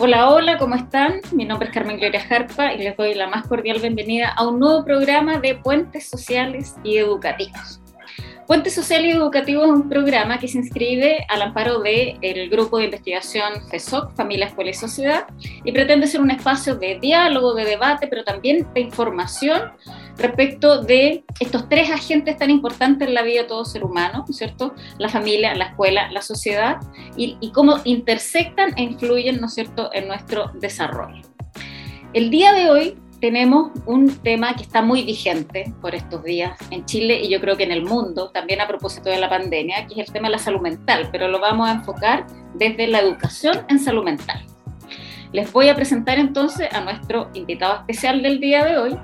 Hola, hola, ¿cómo están? Mi nombre es Carmen Gloria Jarpa y les doy la más cordial bienvenida a un nuevo programa de Puentes Sociales y Educativos. Puente Social y Educativo es un programa que se inscribe al amparo del grupo de investigación FESOC, Familia, Escuela y Sociedad, y pretende ser un espacio de diálogo, de debate, pero también de información respecto de estos tres agentes tan importantes en la vida de todo ser humano, ¿cierto? La familia, la escuela, la sociedad, y, y cómo intersectan e influyen, ¿no es cierto?, en nuestro desarrollo. El día de hoy tenemos un tema que está muy vigente por estos días en Chile y yo creo que en el mundo, también a propósito de la pandemia, que es el tema de la salud mental, pero lo vamos a enfocar desde la educación en salud mental. Les voy a presentar entonces a nuestro invitado especial del día de hoy,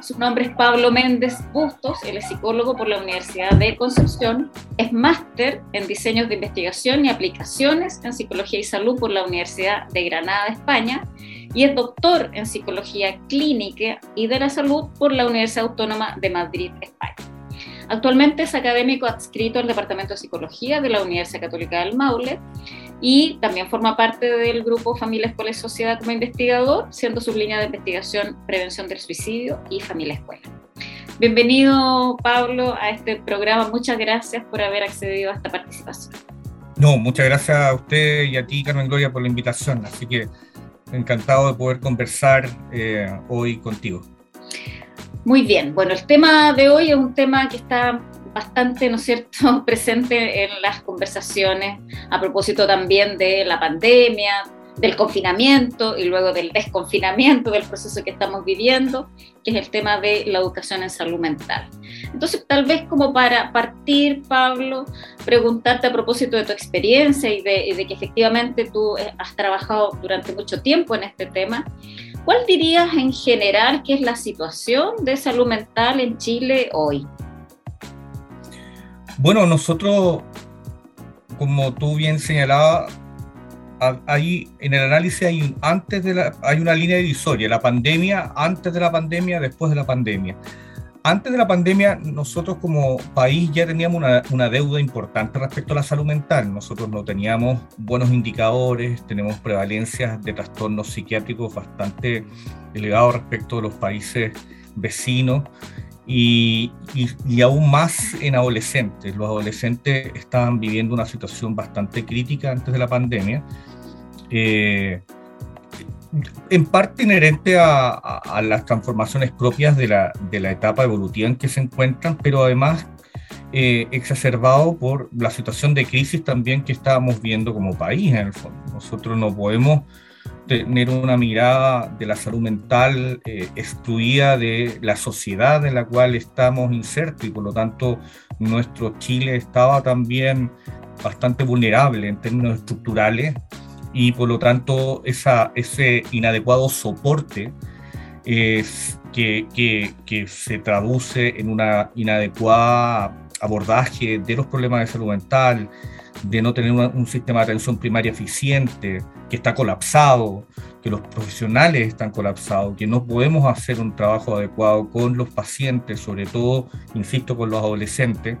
su nombre es Pablo Méndez Bustos, él es psicólogo por la Universidad de Concepción, es máster en diseños de investigación y aplicaciones en psicología y salud por la Universidad de Granada, España, y es doctor en psicología clínica y de la salud por la Universidad Autónoma de Madrid, España. Actualmente es académico adscrito al Departamento de Psicología de la Universidad Católica del Maule y también forma parte del grupo Familia, Escuela y Sociedad como investigador, siendo su línea de investigación Prevención del Suicidio y Familia Escuela. Bienvenido, Pablo, a este programa. Muchas gracias por haber accedido a esta participación. No, muchas gracias a usted y a ti, Carmen Gloria, por la invitación. Así que encantado de poder conversar eh, hoy contigo. Muy bien, bueno, el tema de hoy es un tema que está bastante, ¿no es cierto?, presente en las conversaciones a propósito también de la pandemia, del confinamiento y luego del desconfinamiento del proceso que estamos viviendo, que es el tema de la educación en salud mental. Entonces, tal vez como para partir, Pablo, preguntarte a propósito de tu experiencia y de, que efectivamente tú eh, has trabajado durante mucho tiempo en este tema, ¿cuál dirías en general que es la situación de salud mental en Chile hoy? Bueno, nosotros, como tú bien señalabas, hay, en el análisis hay, antes de la, hay una línea divisoria, la pandemia, antes de la pandemia, después de la pandemia. Antes de la pandemia, nosotros como país ya teníamos una, una, deuda importante respecto a la salud mental. Nosotros no teníamos buenos indicadores, tenemos prevalencias de trastornos psiquiátricos bastante elevados respecto a los países vecinos y, y, aún más en adolescentes. Los adolescentes estaban viviendo una situación bastante crítica antes de la pandemia, eh, en parte inherente a, a, las transformaciones propias de la, de la, etapa evolutiva en que se encuentran, pero además eh, exacerbado por la situación de crisis también que estábamos viendo como país en el fondo. Nosotros no podemos tener una mirada de la salud mental eh, excluida de la sociedad en la cual estamos insertos y por lo tanto nuestro Chile estaba también bastante vulnerable en términos estructurales y por lo tanto esa, ese inadecuado soporte es que, que, que se traduce en una inadecuada abordaje de los problemas de salud mental, de no tener un sistema de atención primaria eficiente, que está colapsado, que los profesionales están colapsados, que no podemos hacer un trabajo adecuado con los pacientes, sobre todo, insisto, con los adolescentes,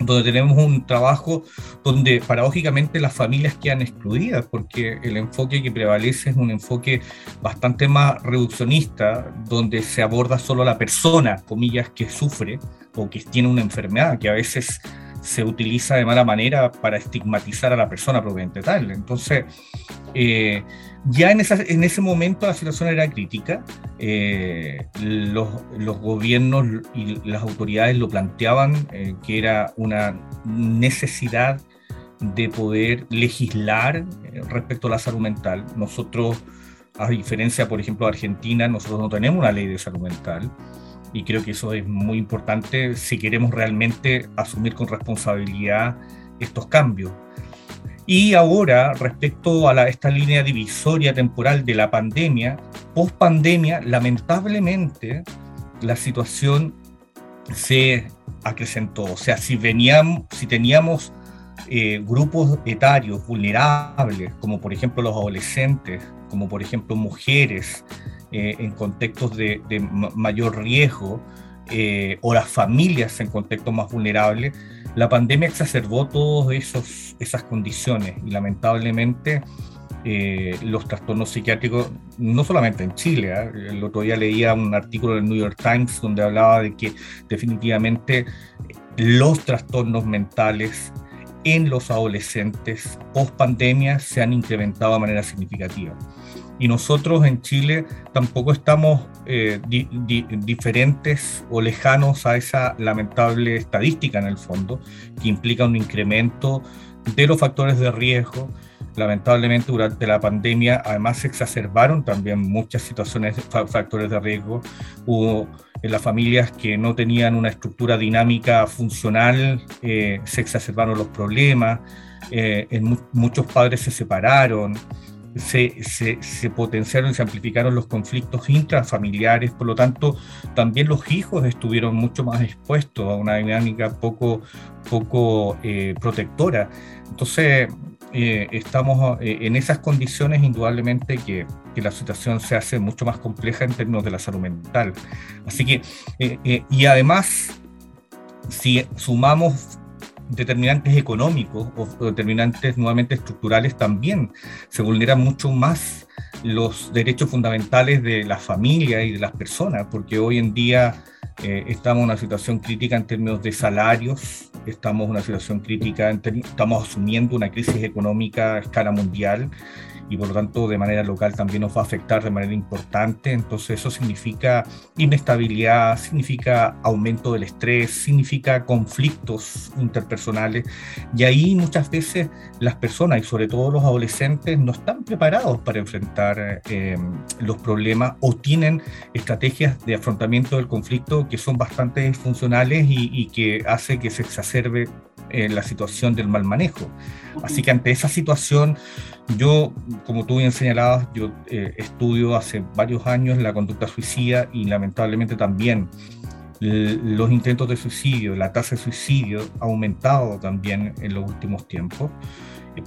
donde tenemos un trabajo donde paradójicamente las familias quedan excluidas, porque el enfoque que prevalece es un enfoque bastante más reduccionista, donde se aborda solo la persona, comillas, que sufre o que tiene una enfermedad, que a veces se utiliza de mala manera para estigmatizar a la persona propiamente tal. Entonces, eh, ya en, esa, en, ese momento la situación era crítica, eh, los, los, gobiernos y las autoridades lo planteaban, eh, que era una necesidad de poder legislar eh, respecto a la salud mental. Nosotros, a diferencia, por ejemplo, de Argentina, nosotros no tenemos una ley de salud mental y creo que eso es muy importante si queremos realmente asumir con responsabilidad estos cambios. Y ahora, respecto a esta línea divisoria temporal de la pandemia, post pandemia, lamentablemente la situación se acrecentó. O sea, si, veníamos, si teníamos eh, grupos etarios vulnerables, como por ejemplo los adolescentes, como por ejemplo mujeres, eh, en contextos de, mayor riesgo eh, o las familias en contextos más vulnerables, la pandemia exacerbó todas esas condiciones y lamentablemente eh, los trastornos psiquiátricos, no solamente en Chile. ¿ah? El otro día leía un artículo del New York Times donde hablaba de que definitivamente los trastornos mentales en los adolescentes post pandemia se han incrementado de manera significativa. Y nosotros en Chile tampoco estamos eh, diferentes o lejanos a esa lamentable estadística en el fondo, que implica un incremento de los factores de riesgo, lamentablemente durante la pandemia además se exacerbaron también muchas situaciones, factores de riesgo. Hubo en las familias que no tenían una estructura dinámica funcional, eh, se exacerbaron los problemas, eh, en muchos padres se separaron, se, se, se, potenciaron y se amplificaron los conflictos intrafamiliares, por lo tanto también los hijos estuvieron mucho más expuestos a una dinámica poco, poco eh, protectora. Entonces, eh, estamos eh, en esas condiciones, indudablemente que, que, la situación se hace mucho más compleja en términos de la salud mental. Así que, y además, si sumamos determinantes económicos o determinantes nuevamente estructurales, también. Se vulneran mucho más los derechos fundamentales de la familia y de las personas, porque hoy en día eh, estamos en una situación crítica en términos de salarios, estamos en una situación crítica, estamos asumiendo una crisis económica a escala mundial y por lo tanto de manera local también nos va a afectar de manera importante. Entonces eso significa inestabilidad, significa aumento del estrés, significa conflictos interpersonales y ahí muchas veces las personas y sobre todo los adolescentes no están preparados para enfrentar eh, los problemas o tienen estrategias de afrontamiento del conflicto que son bastante funcionales y, y que hace que se exacerbe eh, la situación del mal manejo. Así que ante esa situación, yo, como tú bien señalabas, yo eh, estudio hace varios años la conducta suicida y lamentablemente también los intentos de suicidio, la tasa de suicidio ha aumentado también en los últimos tiempos.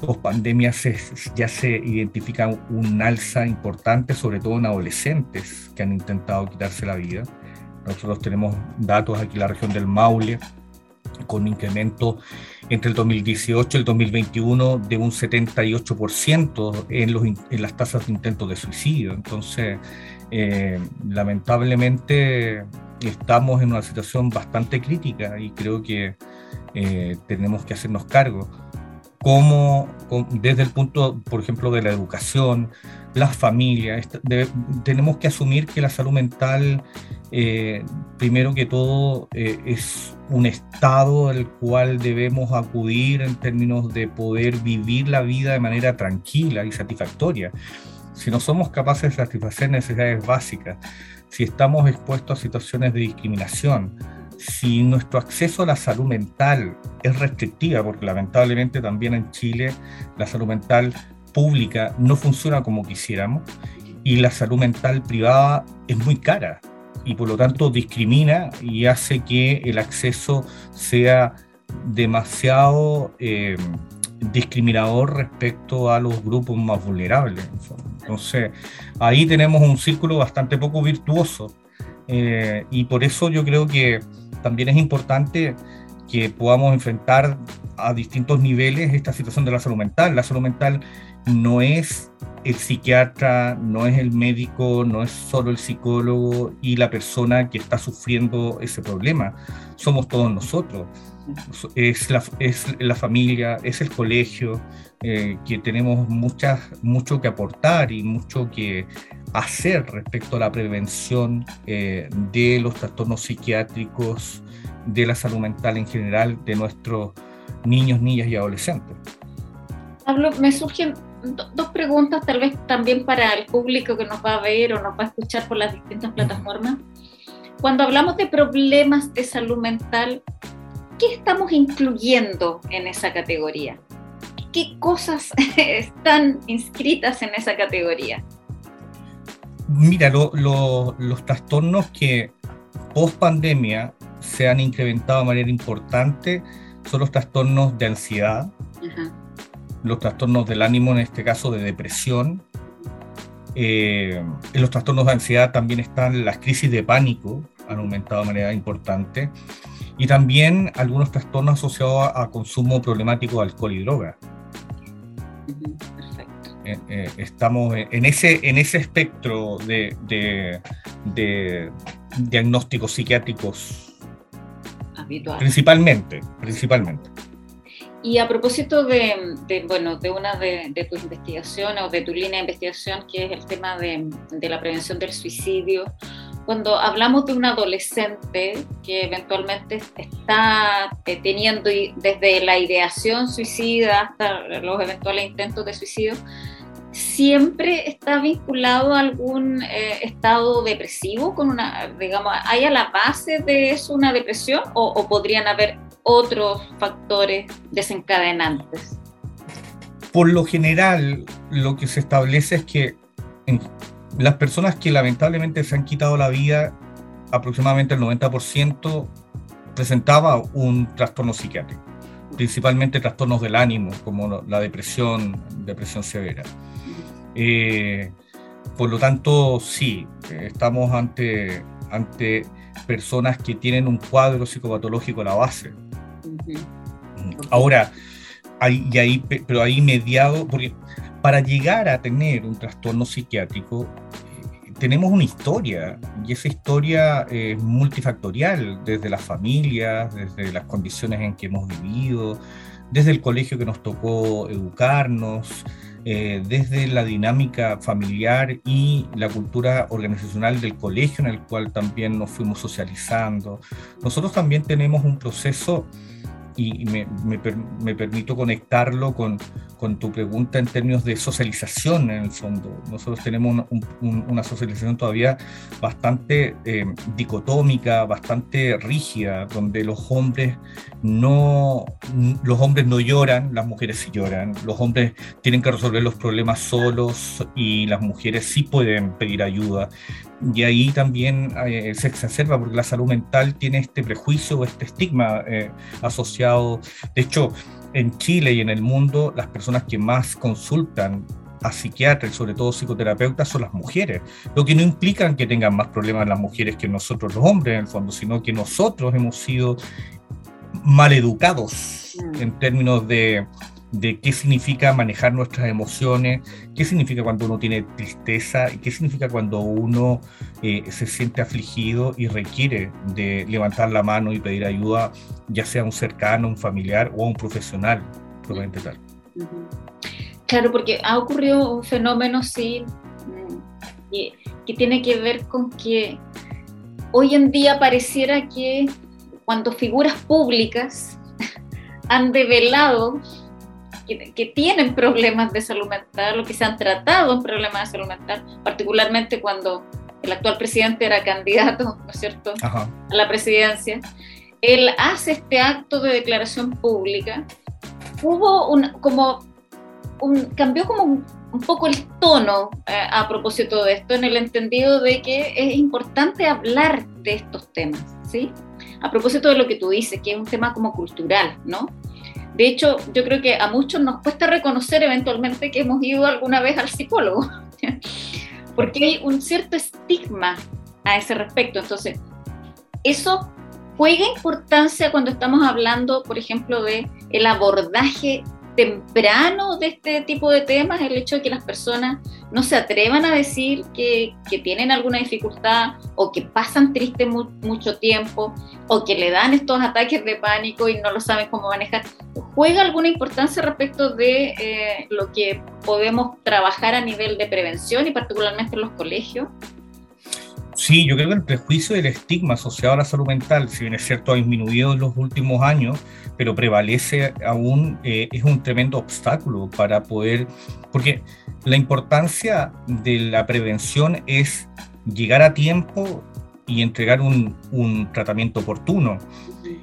Post pandemia se, ya se identifica un alza importante, sobre todo en adolescentes que han intentado quitarse la vida. Nosotros tenemos datos aquí en la región del Maule, con incremento entre el 2018 y el 2021 de un 78% en, los, en las tasas de intentos de suicidio. Entonces, eh, lamentablemente estamos en una situación bastante crítica y creo que eh, tenemos que hacernos cargo. Como desde el punto, por ejemplo, de la educación, las familias, tenemos que asumir que la salud mental eh, primero que todo, eh, es un estado al cual debemos acudir en términos de poder vivir la vida de manera tranquila y satisfactoria. Si no somos capaces de satisfacer necesidades básicas, si estamos expuestos a situaciones de discriminación, si nuestro acceso a la salud mental es restrictiva, porque lamentablemente también en Chile la salud mental pública no funciona como quisiéramos y la salud mental privada es muy cara y por lo tanto discrimina y hace que el acceso sea demasiado eh, discriminador respecto a los grupos más vulnerables. Entonces, ahí tenemos un círculo bastante poco virtuoso eh, y por eso yo creo que también es importante que podamos enfrentar a distintos niveles esta situación de la salud mental. La salud mental no es el psiquiatra, no es el médico, no es solo el psicólogo y la persona que está sufriendo ese problema. Somos todos nosotros. Es la, es la familia, es el colegio, eh, que tenemos muchas, mucho que aportar y mucho que hacer respecto a la prevención eh, de los trastornos psiquiátricos, de la salud mental en general de nuestros niños, niñas y adolescentes. Pablo, me surgen dos preguntas, tal vez también para el público que nos va a ver o nos va a escuchar por las distintas plataformas. Cuando hablamos de problemas de salud mental, ¿qué estamos incluyendo en esa categoría? ¿Qué cosas están inscritas en esa categoría? Mira, los trastornos que post pandemia se han incrementado de manera importante son los trastornos de ansiedad, los trastornos del ánimo, en este caso de depresión. Eh, en los trastornos de ansiedad también están las crisis de pánico, han aumentado de manera importante, y también algunos trastornos asociados a, consumo problemático de alcohol y droga. estamos en ese, en ese espectro de, de, diagnósticos psiquiátricos Habitual. Principalmente, principalmente. Y a propósito de, bueno, de una de, tus investigaciones o de tu línea de investigación, que es el tema de, la prevención del suicidio, cuando hablamos de un adolescente que eventualmente está eh, teniendo desde la ideación suicida hasta los eventuales intentos de suicidio, siempre está vinculado a algún eh, estado depresivo con una, digamos, ¿hay a la base de eso una depresión o podrían haber otros factores desencadenantes? Por lo general, lo que se establece es que las personas que lamentablemente se han quitado la vida, aproximadamente el 90% presentaba un trastorno psiquiátrico, principalmente trastornos del ánimo, como la depresión, depresión severa. Eh, por lo tanto, sí, estamos ante, ante personas que tienen un cuadro psicopatológico a la base. Ahora, hay, y ahí, pero ahí mediado, porque para llegar a tener un trastorno psiquiátrico, eh, tenemos una historia, y esa historia es multifactorial, desde las familias, desde las condiciones en que hemos vivido, desde el colegio que nos tocó educarnos, eh, desde la dinámica familiar y la cultura organizacional del colegio en el cual también nos fuimos socializando. Nosotros también tenemos un proceso y me, me, permito conectarlo con, con, tu pregunta en términos de socialización en el fondo. Nosotros tenemos una socialización todavía bastante eh, dicotómica, bastante rígida, donde los hombres no los hombres no lloran, las mujeres sí lloran, los hombres tienen que resolver los problemas solos y las mujeres sí pueden pedir ayuda y ahí también eh, se exacerba porque la salud mental tiene este prejuicio o este estigma eh, asociado. De hecho, en Chile y en el mundo, las personas que más consultan a psiquiatras sobre todo psicoterapeutas son las mujeres, lo que no implica que tengan más problemas las mujeres que nosotros los hombres en el fondo, sino que nosotros hemos sido mal educados mm. en términos de de qué significa manejar nuestras emociones, qué significa cuando uno tiene tristeza y qué significa cuando uno eh, se siente afligido y requiere de levantar la mano y pedir ayuda, ya sea un cercano, un familiar o un profesional, probablemente tal. Claro, porque ha ocurrido un fenómeno, sí, mm, que, que tiene que ver con que hoy en día pareciera que cuando figuras públicas han develado que, tienen problemas de salud mental o que se han tratado en problemas de salud mental, particularmente cuando el actual presidente era candidato, ¿no es cierto?, a la presidencia. Él hace este acto de declaración pública. Hubo un, como, un, cambió como un, poco el tono eh, a propósito de esto, en el entendido de que es importante hablar de estos temas, ¿sí? A propósito de lo que tú dices, que es un tema como cultural, ¿no? De hecho, yo creo que a muchos nos cuesta reconocer eventualmente que hemos ido alguna vez al psicólogo, porque hay un cierto estigma a ese respecto. Entonces, eso juega importancia cuando estamos hablando, por ejemplo, de el abordaje temprano de este tipo de temas, el hecho de que las personas no se atrevan a decir que, que tienen alguna dificultad o que pasan triste mucho tiempo o que le dan estos ataques de pánico y no lo saben cómo manejar, ¿juega alguna importancia respecto de eh, lo que podemos trabajar a nivel de prevención y particularmente en los colegios? Sí, yo creo que el prejuicio y el estigma asociado a la salud mental, si bien es cierto, ha disminuido en los últimos años, pero prevalece aún, eh, es un tremendo obstáculo para poder, porque la importancia de la prevención es llegar a tiempo y entregar un, un tratamiento oportuno.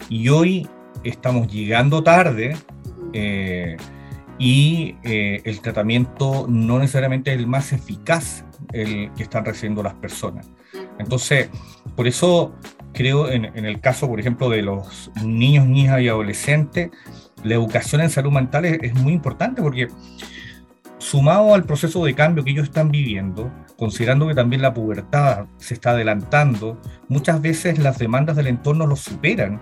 Y hoy estamos llegando tarde. Eh, y eh, el tratamiento no necesariamente es el más eficaz el que están recibiendo las personas. Entonces, por eso creo en, el caso, por ejemplo, de los niños, niñas y adolescentes, la educación en salud mental es, muy importante porque sumado al proceso de cambio que ellos están viviendo, considerando que también la pubertad se está adelantando, muchas veces las demandas del entorno los superan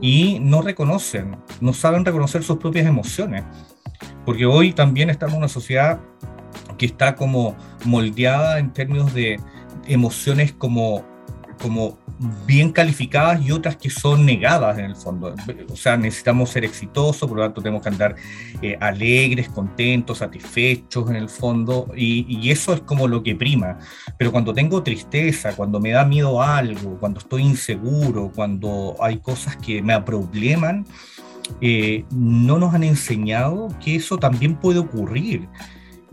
y no reconocen, no saben reconocer sus propias emociones. Porque hoy también estamos en una sociedad que está como moldeada en términos de emociones como, como bien calificadas y otras que son negadas en el fondo. O sea, necesitamos ser exitosos, por lo tanto tenemos que andar eh, alegres, contentos, satisfechos en el fondo, y, y, eso es como lo que prima. Pero cuando tengo tristeza, cuando me da miedo algo, cuando estoy inseguro, cuando hay cosas que me probleman, eh, no nos han enseñado que eso también puede ocurrir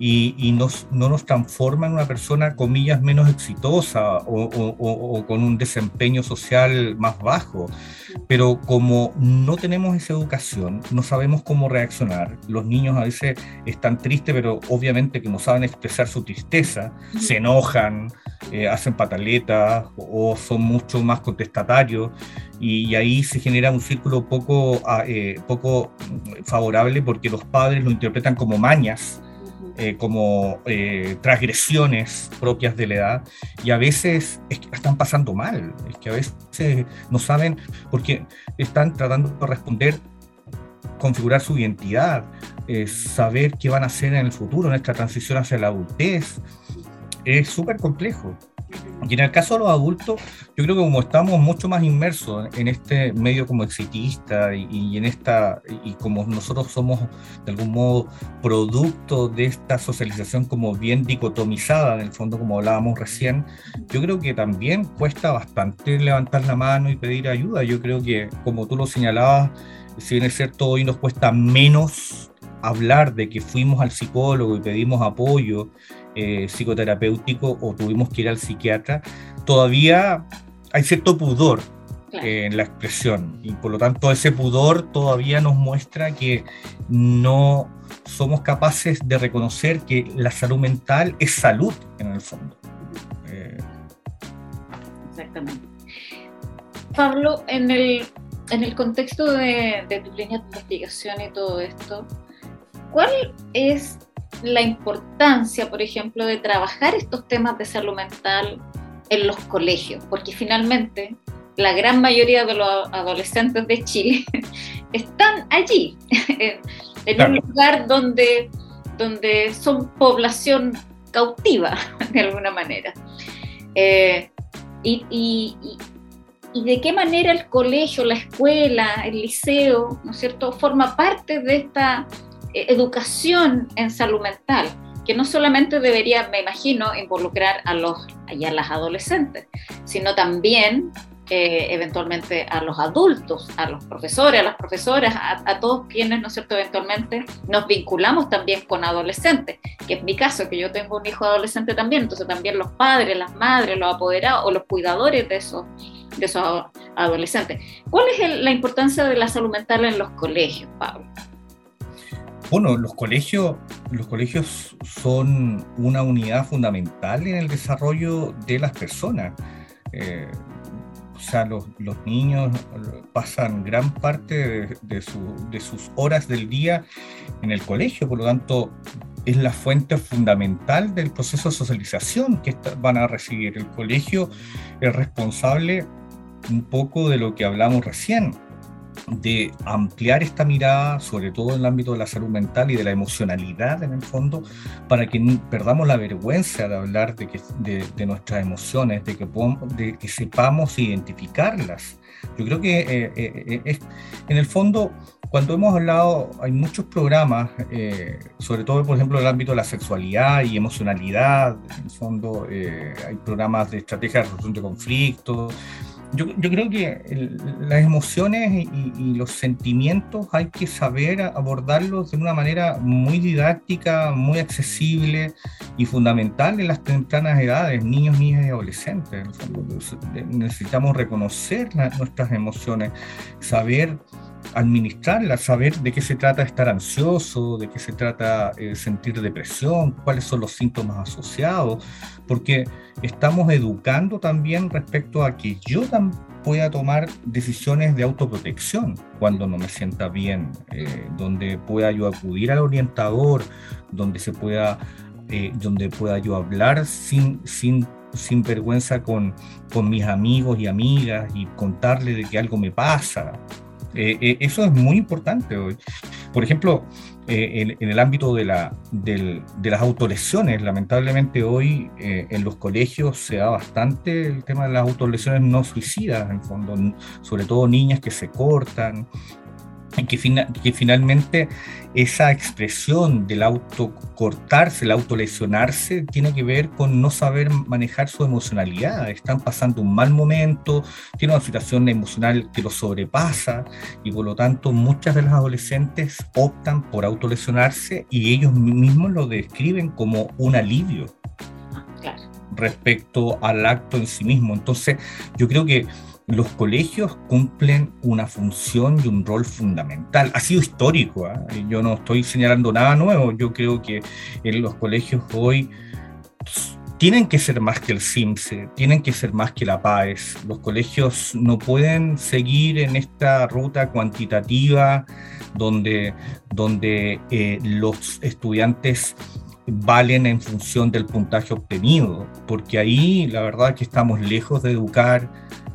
y, nos, no nos transforma en una persona, comillas, menos exitosa o, con un desempeño social más bajo. Pero como no tenemos esa educación, no sabemos cómo reaccionar. Los niños a veces están tristes, pero obviamente que no saben expresar su tristeza, se enojan, eh, hacen pataletas o son mucho más contestatarios y, ahí se genera un círculo poco, ah, eh, poco favorable porque los padres lo interpretan como mañas eh, como eh, transgresiones propias de la edad y a veces están pasando mal, es que a veces no saben porque están tratando de responder, configurar su identidad, eh, saber qué van a hacer en el futuro, en esta transición hacia la adultez. Es súper complejo. Y en el caso de los adultos, yo creo que como estamos mucho más inmersos en este medio como exitista y, en esta, y como nosotros somos de algún modo producto de esta socialización como bien dicotomizada, en el fondo como hablábamos recién, yo creo que también cuesta bastante levantar la mano y pedir ayuda. Yo creo que, como tú lo señalabas, si bien es cierto, hoy nos cuesta menos hablar de que fuimos al psicólogo y pedimos apoyo eh, psicoterapéutico o tuvimos que ir al psiquiatra, todavía hay cierto pudor en la expresión y por lo tanto ese pudor todavía nos muestra que no somos capaces de reconocer que la salud mental es salud en el fondo. Eh, Exactamente. Pablo, en el, en el contexto de, de tu línea de investigación y todo esto, ¿cuál es la importancia, por ejemplo, de trabajar estos temas de salud mental en los colegios, porque finalmente la gran mayoría de los adolescentes de Chile están allí, en un lugar donde, donde son población cautiva, de alguna manera. Eh, y, y, y, de qué manera el colegio, la escuela, el liceo, ¿no es cierto?, forma parte de esta educación en salud mental, que no solamente debería, me imagino, involucrar a, los, a las adolescentes, sino también eh, eventualmente a los adultos, a los profesores, a las profesoras, a, todos quienes, ¿no es cierto?, eventualmente nos vinculamos también con adolescentes, que es mi caso, que yo tengo un hijo adolescente también, entonces también los padres, las madres, los apoderados o los cuidadores de esos, de esos adolescentes. ¿Cuál es la importancia de la salud mental en los colegios, Pablo? Bueno, los colegios, los colegios son una unidad fundamental en el desarrollo de las personas. Eh, o sea, los, niños pasan gran parte de, sus horas del día en el colegio, por lo tanto, es la fuente fundamental del proceso de socialización que van a recibir. El colegio es responsable un poco de lo que hablamos recién, de ampliar esta mirada, sobre todo en el ámbito de la salud mental y de la emocionalidad en el fondo, para que perdamos la vergüenza de hablar de, que, de, nuestras emociones, de que, de que sepamos identificarlas. Yo creo que eh, eh, eh, en el fondo, cuando hemos hablado, hay muchos programas, sobre todo, por ejemplo, en el ámbito de la sexualidad y emocionalidad, en el fondo hay programas de estrategia de resolución de conflictos, yo, creo que las emociones y, los sentimientos hay que saber abordarlos de una manera muy didáctica, muy accesible y fundamental en las tempranas edades, niños, niñas y adolescentes. Necesitamos reconocer nuestras emociones, saber administrarla, saber de qué se trata estar ansioso, de qué se trata eh, sentir depresión, cuáles son los síntomas asociados, porque estamos educando también respecto a que yo pueda tomar decisiones de autoprotección cuando no me sienta bien, eh, donde pueda yo acudir al orientador, donde se pueda, eh, donde pueda yo hablar sin, sin sin vergüenza con, con mis amigos y amigas y contarle de que algo me pasa, eh, eh, eso es muy importante hoy. Por ejemplo, eh, en, el ámbito de, la, de las autolesiones, lamentablemente hoy en los colegios se da bastante el tema de las autolesiones no suicidas, en fondo, sobre todo niñas que se cortan, que, que finalmente esa expresión del autocortarse, el autolesionarse, tiene que ver con no saber manejar su emocionalidad. Están pasando un mal momento, tienen una situación emocional que los sobrepasa y por lo tanto muchas de las adolescentes optan por autolesionarse y ellos mismos lo describen como un alivio. respecto al acto en sí mismo. Entonces, yo creo que los colegios cumplen una función y un rol fundamental. Ha sido histórico, ¿ah? yo no estoy señalando nada nuevo, yo creo que los colegios hoy tienen que ser más que el CIMSE, tienen que ser más que la PAES. Los colegios no pueden seguir en esta ruta cuantitativa donde, donde eh, los estudiantes valen en función del puntaje obtenido, porque ahí la verdad que estamos lejos de educar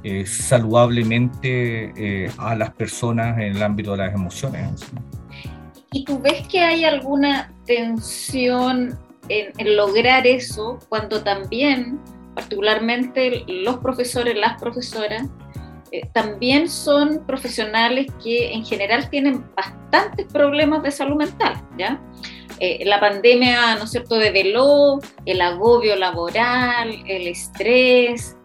eh, saludablemente eh, a las personas en el ámbito de las emociones. ¿Y tú ves que hay alguna tensión en, lograr eso cuando también, particularmente los profesores, las profesoras, eh, también son profesionales que en general tienen bastantes problemas de salud mental, ¿ya? la pandemia, ¿no es cierto?, develó el agobio laboral, el estrés,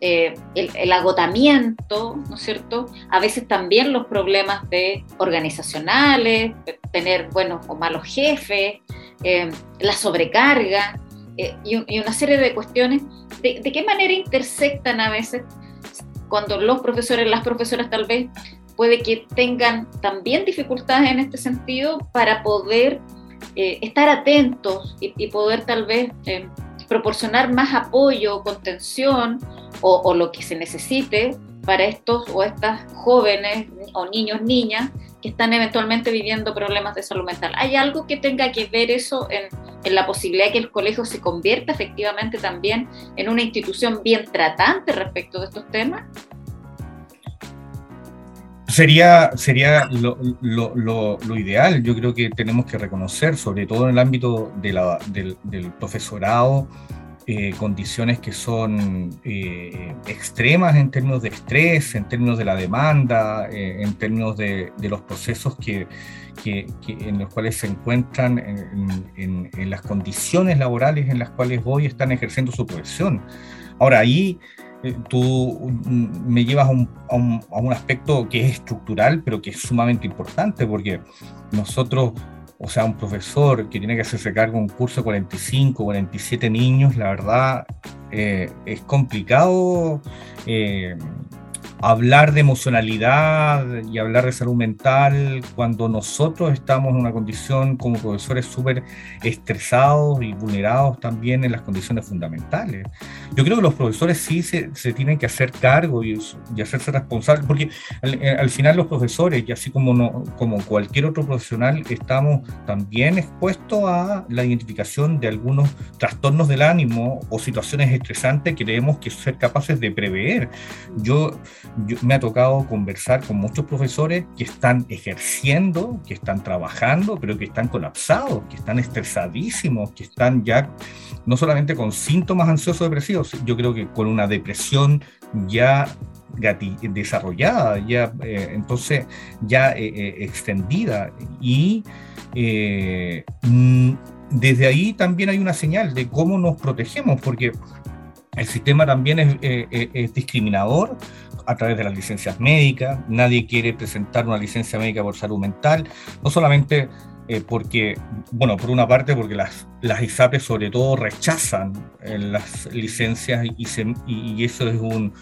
el, agotamiento, ¿no es cierto? A veces también los problemas de organizacionales, tener buenos o malos jefes, eh, la sobrecarga eh, y, una serie de cuestiones. De, qué manera intersectan a veces cuando los profesores, las profesoras tal vez, puede que tengan también dificultades en este sentido para poder estar atentos y, y, poder tal vez proporcionar más apoyo, contención o, lo que se necesite para estos o estas jóvenes o niños, niñas que están eventualmente viviendo problemas de salud mental. ¿Hay algo que tenga que ver eso en, la posibilidad de que el colegio se convierta efectivamente también en una institución bien tratante respecto de estos temas? Sería, sería lo, lo, ideal, yo creo que tenemos que reconocer, sobre todo en el ámbito del profesorado, eh, condiciones que son eh, extremas en términos de estrés, en términos de la demanda, eh, en términos de, los procesos que, que, en los cuales se encuentran, en, en, las condiciones laborales en las cuales hoy están ejerciendo su profesión. Ahora, ahí tú mm, me llevas un, a, un, a un aspecto que es estructural, pero que es sumamente importante, porque nosotros o sea, un profesor que tiene que hacerse cargo de un curso de 45, 47 niños, la verdad eh, es complicado eh, hablar de emocionalidad y hablar de salud mental cuando nosotros estamos en una condición como profesores súper estresados y vulnerados también en las condiciones fundamentales. Yo creo que los profesores sí se, se tienen que hacer cargo y, y hacerse responsables, porque al, al, final los profesores, y así como, no, como cualquier otro profesional, estamos también expuestos a la identificación de algunos trastornos del ánimo o situaciones estresantes que tenemos que ser capaces de prever. Yo me ha tocado conversar con muchos profesores que están ejerciendo, que están trabajando, pero que están colapsados, que están estresadísimos, que están ya no solamente con síntomas ansiosos depresivos, yo creo que con una depresión ya desarrollada, ya eh, entonces ya eh, eh, extendida. Y mm, desde ahí también hay una señal de cómo nos protegemos, porque el sistema también es, es discriminador a través de las licencias médicas, nadie quiere presentar una licencia médica por salud mental, no solamente eh, porque, bueno, por una parte porque las, las ISAPRES sobre todo rechazan eh, las licencias y, y, eso es un,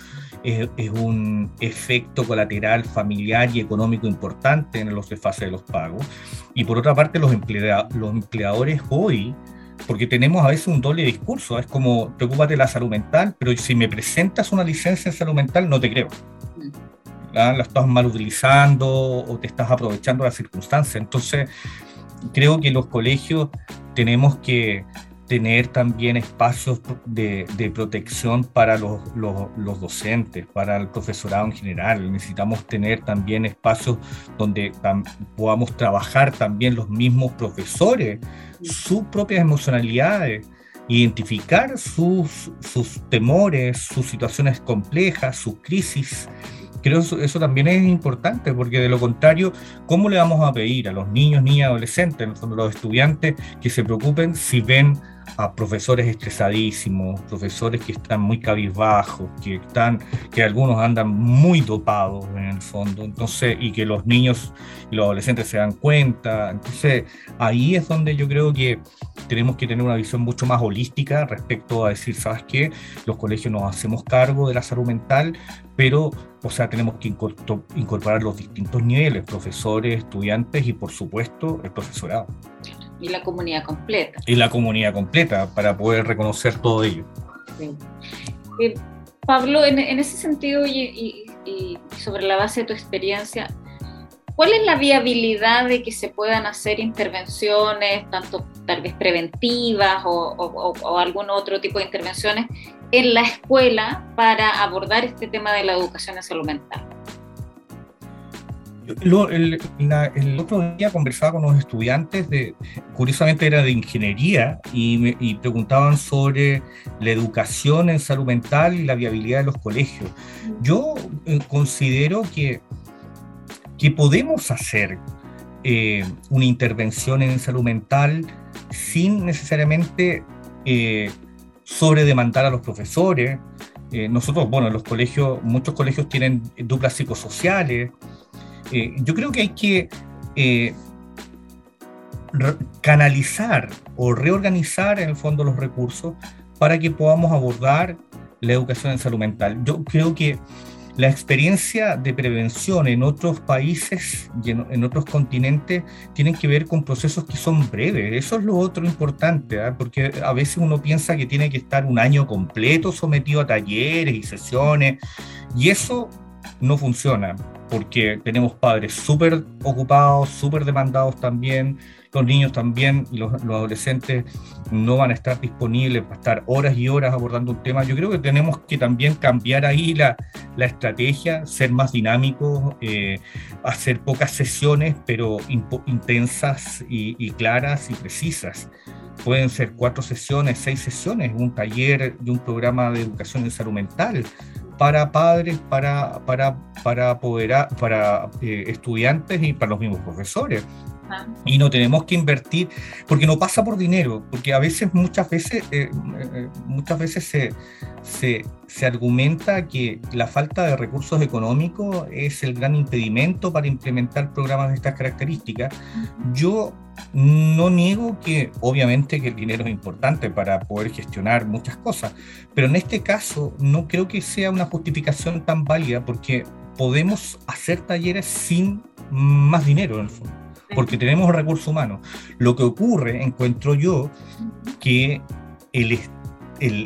es, un efecto colateral familiar y económico importante en los desfases de los pagos. Y por otra parte los, emplea, los empleadores hoy porque tenemos a veces un doble discurso. Es como, preocúpate de la salud mental, pero si me presentas una licencia en salud mental, no te creo. ¿La, la estás mal utilizando o te estás aprovechando de las circunstancias. Entonces, creo que los colegios tenemos que tener también espacios de, protección para los, los, docentes, para el profesorado en general. Necesitamos tener también espacios donde podamos trabajar también los mismos profesores, sus propias emocionalidades, identificar sus, sus temores, sus situaciones complejas, sus crisis creo que eso, también es importante, porque de lo contrario, ¿cómo le vamos a pedir a los niños, niñas, adolescentes, a los estudiantes, que se preocupen si ven a profesores estresadísimos, profesores que están muy cabizbajos, que están, que algunos andan muy dopados en el fondo, entonces, y que los niños y los adolescentes se dan cuenta. Entonces, ahí es donde yo creo que tenemos que tener una visión mucho más holística respecto a decir, ¿sabes qué? Los colegios nos hacemos cargo de la salud mental, pero, o sea, tenemos que incorporar los distintos niveles, profesores, estudiantes y, por supuesto, el profesorado. Y la comunidad completa. Y la comunidad completa para poder reconocer todo ello. Eh, Pablo, en, ese sentido y, sobre la base de tu experiencia, ¿cuál es la viabilidad de que se puedan hacer intervenciones, tanto tal vez preventivas o algún otro tipo de intervenciones en la escuela para abordar este tema de la educación en salud mental? El, otro día conversaba con los estudiantes, de, curiosamente era de ingeniería, y, me, preguntaban sobre la educación en salud mental y la viabilidad de los colegios. Yo eh, considero que, que podemos hacer eh, una intervención en salud mental sin necesariamente eh, sobredemandar a los profesores. nosotros, bueno, los colegios, muchos colegios tienen duplas psicosociales, eh, yo creo que hay que eh, canalizar o reorganizar en el fondo los recursos para que podamos abordar la educación en salud mental. Yo creo que la experiencia de prevención en otros países y en, otros continentes tienen que ver con procesos que son breves. Eso es lo otro importante, ¿ah? porque a veces uno piensa que tiene que estar un año completo sometido a talleres y sesiones, y eso no funciona porque tenemos padres súper ocupados, súper demandados también, los niños también, los, los, adolescentes no van a estar disponibles para estar horas y horas abordando un tema. Yo creo que tenemos que también cambiar ahí la, la estrategia, ser más dinámicos, eh, hacer pocas sesiones, pero intensas y, y claras y precisas pueden ser cuatro sesiones, seis sesiones, un taller de un programa de educación en salud mental, para padres, para, para, para, poder, para eh, estudiantes y para los mismos profesores. Y no tenemos que invertir, porque no pasa por dinero, porque a veces, muchas veces, eh, eh, muchas veces se, se, se, argumenta que la falta de recursos económicos es el gran impedimento para implementar programas de estas características. Yo no niego que obviamente que el dinero es importante para poder gestionar muchas cosas, pero en este caso no creo que sea una justificación tan válida porque podemos hacer talleres sin más dinero en el fondo, porque tenemos recursos humanos. Lo que ocurre, encuentro yo, que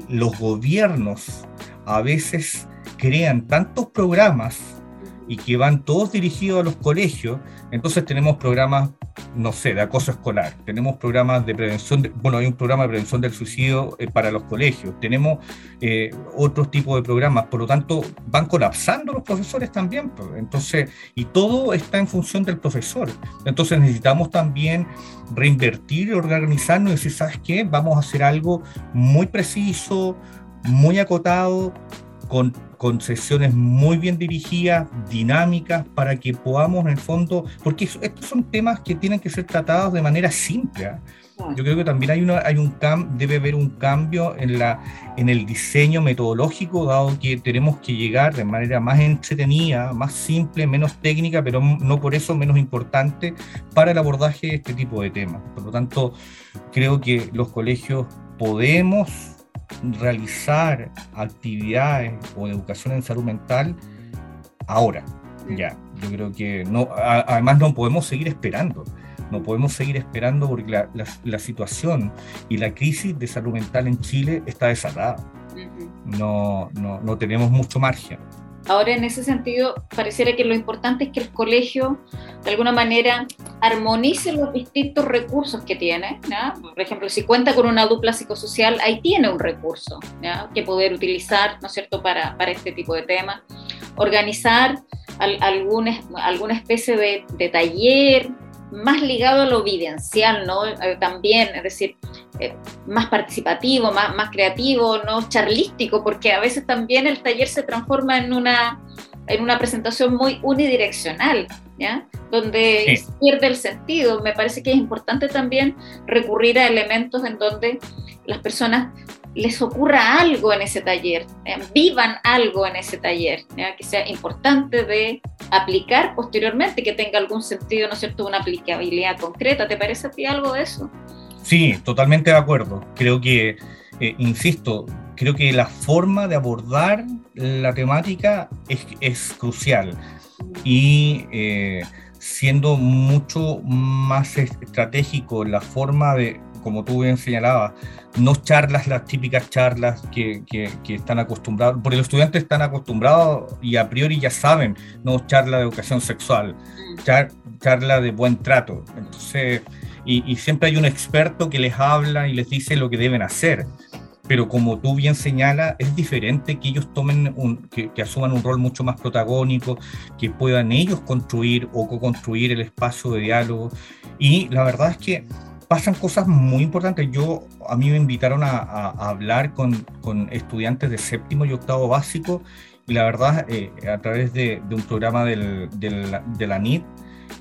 los gobiernos a veces crean tantos programas y que van todos dirigidos a los colegios, entonces tenemos programas no sé, de acoso escolar, tenemos programas de prevención, bueno, hay un programa de prevención del suicidio eh, para los colegios, tenemos eh, otros tipos de programas, por lo tanto, van colapsando los profesores también, entonces, y todo está en función del profesor, entonces necesitamos también reinvertir y organizarnos y decir, ¿sabes qué? Vamos a hacer algo muy preciso, muy acotado, con con sesiones muy bien dirigidas, dinámicas, para que podamos en el fondo, porque estos son temas que tienen que ser tratados de manera simple. ¿ah? Yo creo que también hay, una, hay un cam, debe haber un cambio en, la, en el diseño metodológico, dado que tenemos que llegar de manera más entretenida, más simple, menos técnica, pero no por eso menos importante para el abordaje de este tipo de temas. Por lo tanto, creo que los colegios podemos realizar actividades o educación en salud mental ahora. Ya, yo creo que no, además no podemos seguir esperando. No podemos seguir esperando porque la, la, situación y la crisis de salud mental en Chile está desatada. No, no, no tenemos mucho margen. Ahora, en ese sentido, pareciera que lo importante es que el colegio, de alguna manera, armonice los distintos recursos que tiene. Por ejemplo, si cuenta con una dupla psicosocial, ahí tiene un recurso que poder utilizar, ¿no es cierto?, para, para este tipo de temas. Organizar alguna, alguna especie de, de, taller más ligado a lo evidencial, ¿no? Eh, también, es decir, eh, más participativo, más, más creativo, no charlístico, porque a veces también el taller se transforma en una en una presentación muy unidireccional, ¿ya? donde pierde el sentido. Me parece que es importante también recurrir a elementos en donde las personas les ocurra algo en ese taller, eh, vivan algo en ese taller, que sea importante de aplicar posteriormente, que tenga algún sentido, ¿no es cierto?, una aplicabilidad concreta. ¿Te parece a ti algo de eso? Sí, totalmente de acuerdo. Creo que, eh, insisto, creo que la forma de abordar la temática es, crucial y eh, siendo mucho más estratégico la forma de, como tú bien señalabas, no charlas, las típicas charlas que, que, están acostumbrados, porque los estudiantes están acostumbrados y a priori ya saben, no charla de educación sexual, mm. charla de buen trato. Entonces, y, y, siempre hay un experto que les habla y les dice lo que deben hacer pero como tú bien señalas, es diferente que ellos tomen, un, que, asuman un rol mucho más protagónico, que puedan ellos construir o co-construir el espacio de diálogo. Y la verdad es que pasan cosas muy importantes. Yo, a mí me invitaron a, hablar con, con, estudiantes de séptimo y octavo básico, y la verdad, eh, a través de, de un programa del, del, de la NIT,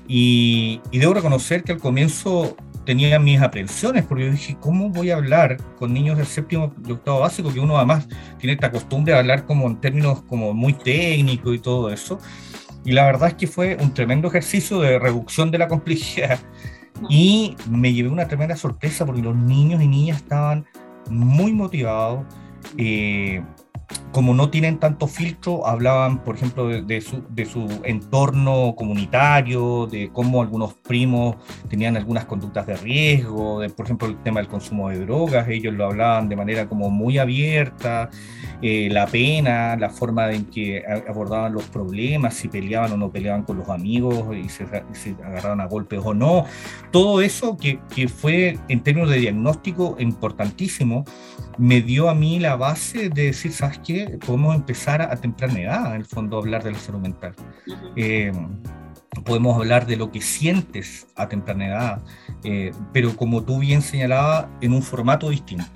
y, y, debo reconocer que al comienzo tenía mis aprensiones, porque yo dije, ¿cómo voy a hablar con niños del séptimo y octavo básico? Que uno además tiene esta costumbre de hablar como en términos como muy técnicos y todo eso. Y la verdad es que fue un tremendo ejercicio de reducción de la complejidad. Y me llevé una tremenda sorpresa porque los niños y niñas estaban muy motivados. Eh, como no tienen tanto filtro, hablaban, por ejemplo, de, su, de, su, entorno comunitario, de cómo algunos primos tenían algunas conductas de riesgo, de, por ejemplo, el tema del consumo de drogas, ellos lo hablaban de manera como muy abierta, eh, la pena, la forma en que abordaban los problemas, si peleaban o no peleaban con los amigos y se, agarraban a golpes o no. Todo eso que, que, fue en términos de diagnóstico importantísimo, me dio a mí la base de decir, ¿sabes qué? Podemos empezar a, temprana edad, en el fondo, a hablar de la salud mental. Eh, podemos hablar de lo que sientes a temprana edad, eh, pero como tú bien señalabas, en un formato distinto.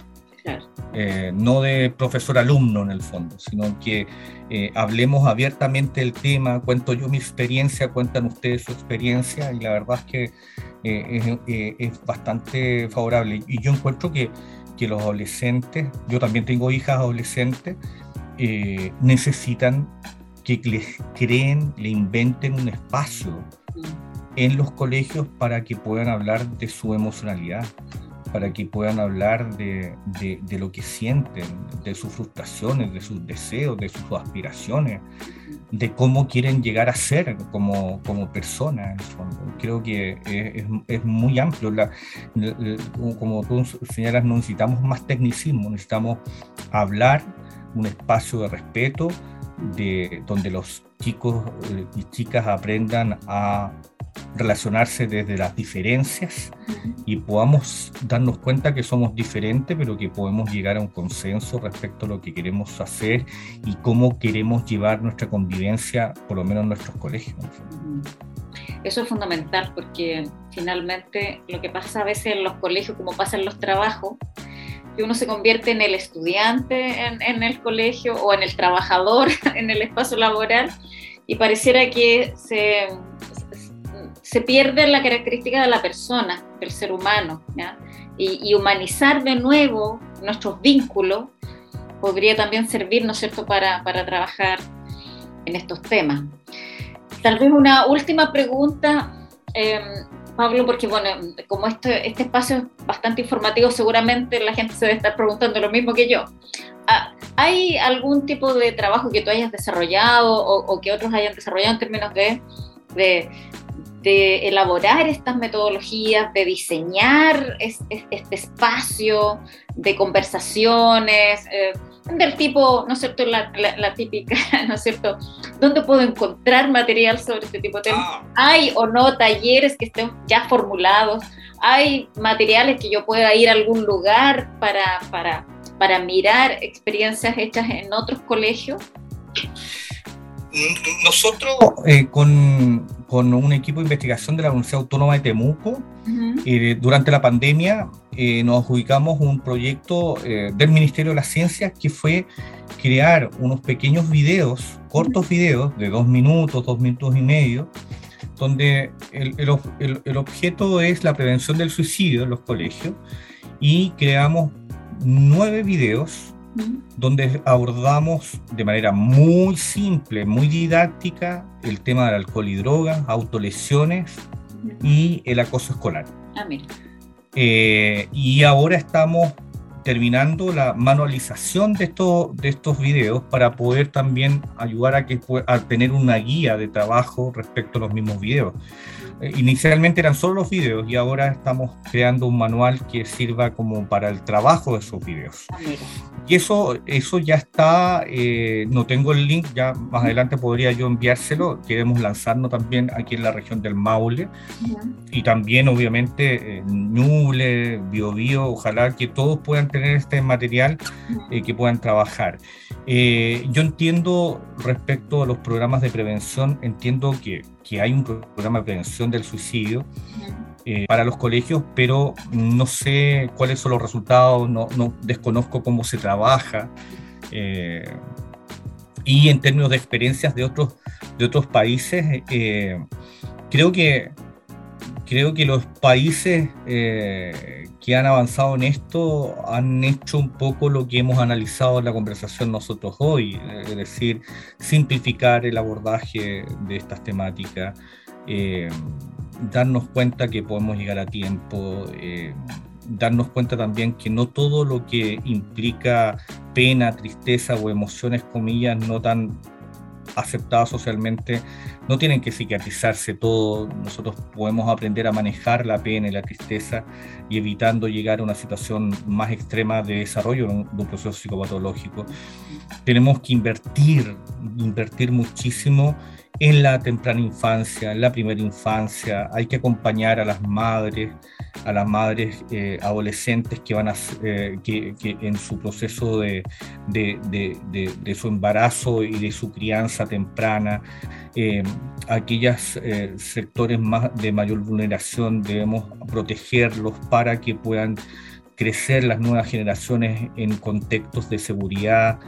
Eh, no de profesor-alumno en el fondo, sino que eh, hablemos abiertamente del tema, cuento yo mi experiencia, cuentan ustedes su experiencia y la verdad es que eh, es, bastante favorable. Y yo encuentro que, que, los adolescentes, yo también tengo hijas adolescentes, necesitan que les creen, le inventen un espacio en los colegios para que puedan hablar de su emocionalidad para que puedan hablar de, de, lo que sienten, de sus frustraciones, de sus deseos, de sus aspiraciones, de cómo quieren llegar a ser como, como personas. Creo que es, es muy amplio. La, como tú señalas, no necesitamos más tecnicismo, necesitamos hablar un espacio de respeto de, donde los chicos eh, y chicas aprendan a relacionarse desde las diferencias y podamos darnos cuenta que somos diferentes, pero que podemos llegar a un consenso respecto a lo que queremos hacer y cómo queremos llevar nuestra convivencia, por lo menos en nuestros colegios. Eso es fundamental porque finalmente lo que pasa a veces en los colegios, como pasa en los trabajos, que uno se convierte en el estudiante en, el colegio o en el trabajador en el espacio laboral y pareciera que se se pierde la característica de la persona, del ser humano, Y, humanizar de nuevo nuestros vínculos podría también servir, ¿no es cierto?, para, para trabajar en estos temas. Tal vez una última pregunta, em, Pablo, porque bueno, como este, este espacio es bastante informativo, seguramente la gente se debe estar preguntando lo mismo que yo. Ah, ¿Hay algún tipo de trabajo que tú hayas desarrollado o, que otros hayan desarrollado en términos de, de, de elaborar estas metodologías, de diseñar este espacio de conversaciones, eh, del tipo, ¿no es cierto?, la, la, típica, ¿no es cierto?, ¿dónde puedo encontrar material sobre este tipo de temas? Ah. ¿Hay o no talleres que estén ya formulados? ¿Hay materiales que yo pueda ir a algún lugar para, para, para mirar experiencias hechas en otros colegios? Nosotros, eh, con, con, un equipo de investigación de la Universidad Autónoma de Temuco, eh, durante la pandemia eh, nos ubicamos un proyecto del Ministerio de las Ciencias que fue crear unos pequeños videos, cortos videos de dos minutos, dos minutos y medio, donde el, el, el objeto es la prevención del suicidio en los colegios y creamos nueve videos donde abordamos de manera muy simple, muy didáctica, el tema del alcohol y drogas, autolesiones y el acoso escolar. Ah, eh, y ahora estamos terminando la manualización de, esto, de estos videos para poder también ayudar a, que, a tener una guía de trabajo respecto a los mismos videos. Eh, inicialmente eran solo los videos y ahora estamos creando un manual que sirva como para el trabajo de esos videos. Ah, y eso, eso ya está, eh, no tengo el link, ya más adelante podría yo enviárselo. Queremos lanzarnos también aquí en la región del Maule y también obviamente eh, Ñuble, Biobío, ojalá que todos puedan tener este material, que puedan trabajar. yo entiendo respecto a los programas de prevención, entiendo que que hay un programa de prevención del suicidio eh, para los colegios, pero no sé cuáles son los resultados, no, no desconozco cómo se trabaja. Eh, y en términos de experiencias de otros, de otros países, eh, creo, que, creo que los países que han avanzado en esto han hecho un poco lo que hemos analizado en la conversación nosotros hoy, es decir, simplificar el abordaje de estas temáticas, eh, darnos cuenta que podemos llegar a tiempo, eh, darnos cuenta también que no todo lo que implica pena, tristeza o emociones, comillas, no tan aceptadas socialmente, no tienen que psiquiatrizarse todo, nosotros podemos aprender a manejar la pena y la tristeza y evitando llegar a una situación más extrema de desarrollo de un, proceso psicopatológico. Tenemos que invertir, invertir muchísimo en la temprana infancia, en la primera infancia, hay que acompañar a las madres, a las madres eh, adolescentes que van a, eh, que, en su proceso de, de, de, de, su embarazo y de su crianza temprana, eh, aquellos sectores más de mayor vulneración debemos protegerlos para que puedan crecer las nuevas generaciones en contextos de seguridad,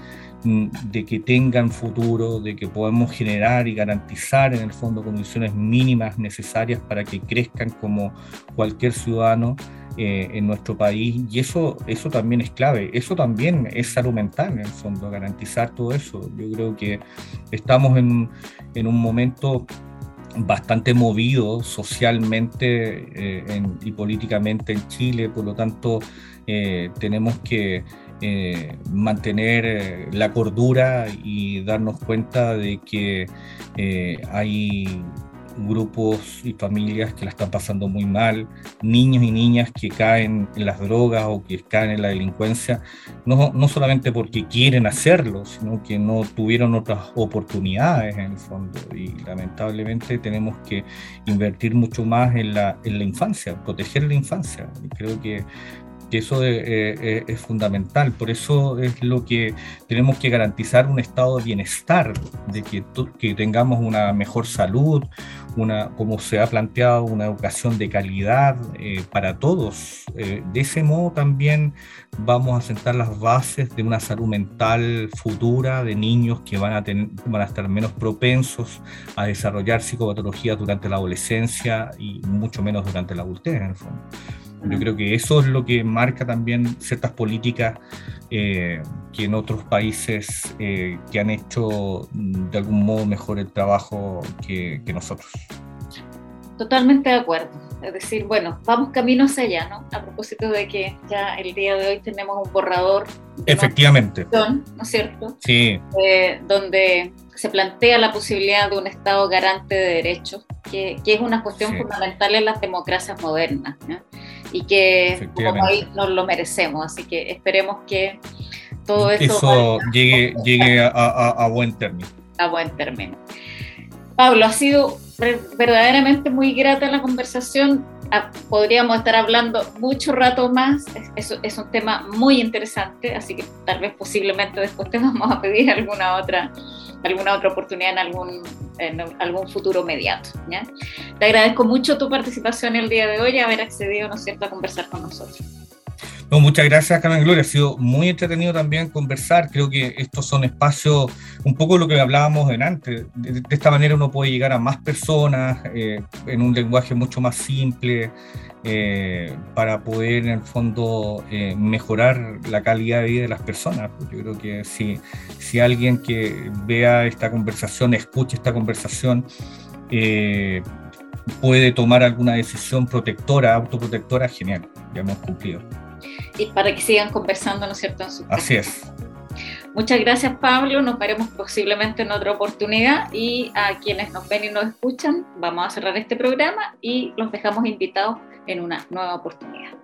de que tengan futuro, de que podamos generar y garantizar en el fondo condiciones mínimas necesarias para que crezcan como cualquier ciudadano eh, en nuestro país. Y eso, eso también es clave, eso también es salud mental en el fondo, garantizar todo eso. Yo creo que estamos en, en un momento bastante movido socialmente eh, y políticamente en Chile, por lo tanto eh, tenemos que mantener eh, la cordura y darnos cuenta de que eh, hay grupos y familias que la están pasando muy mal, niños y niñas que caen en las drogas o que caen en la delincuencia, no, no solamente porque quieren hacerlo, sino que no tuvieron otras oportunidades en el fondo. Y lamentablemente tenemos que invertir mucho más en la, en la infancia, proteger la infancia. Y creo que eso eh, eh, es fundamental. Por eso es lo que tenemos que garantizar un estado de bienestar, de que, que tengamos una mejor salud, una, como se ha planteado, una educación de calidad eh, para todos. de ese modo también vamos a sentar las bases de una salud mental futura de niños que van a, tener, van a estar menos propensos a desarrollar psicopatologías durante la adolescencia y mucho menos durante la adultez, en el fondo. Yo creo que eso es lo que marca también ciertas políticas eh, que en otros países eh, que han hecho mm, de algún modo mejor el trabajo que, nosotros. Totalmente de acuerdo. Es decir, bueno, vamos camino hacia allá, ¿no? A propósito de que ya el día de hoy tenemos un borrador. Efectivamente. ¿No es cierto? Sí. Eh, donde se plantea la posibilidad de un Estado garante de derechos, que, que es una cuestión fundamental en las democracias modernas. ¿no? Y que como país nos lo merecemos. Así que esperemos que todo eso, llegue, llegue a, buen término. A buen término. Pablo, ha sido verdaderamente muy grata la conversación. Ah, podríamos estar hablando mucho rato más. Es, es, un tema muy interesante, así que tal vez posiblemente después te vamos a pedir alguna otra, alguna otra oportunidad en algún, en algún futuro inmediato. Te agradezco mucho tu participación el día de hoy y haber accedido ¿no cierto? a conversar con nosotros muchas gracias, Carmen Gloria. Ha sido muy entretenido también conversar. Creo que estos son espacios, un poco lo que hablábamos antes. De, esta manera uno puede llegar a más personas eh, en un lenguaje mucho más simple eh, para poder, en el fondo, eh, mejorar la calidad de vida de las personas. Yo creo que si, si alguien que vea esta conversación, escuche esta conversación, puede tomar alguna decisión protectora, autoprotectora, genial, ya hemos cumplido y para que sigan conversando, ¿no es cierto? En su Así es. Muchas gracias, Pablo. Nos veremos posiblemente en otra oportunidad y a quienes nos ven y nos escuchan, vamos a cerrar este programa y los dejamos invitados en una nueva oportunidad.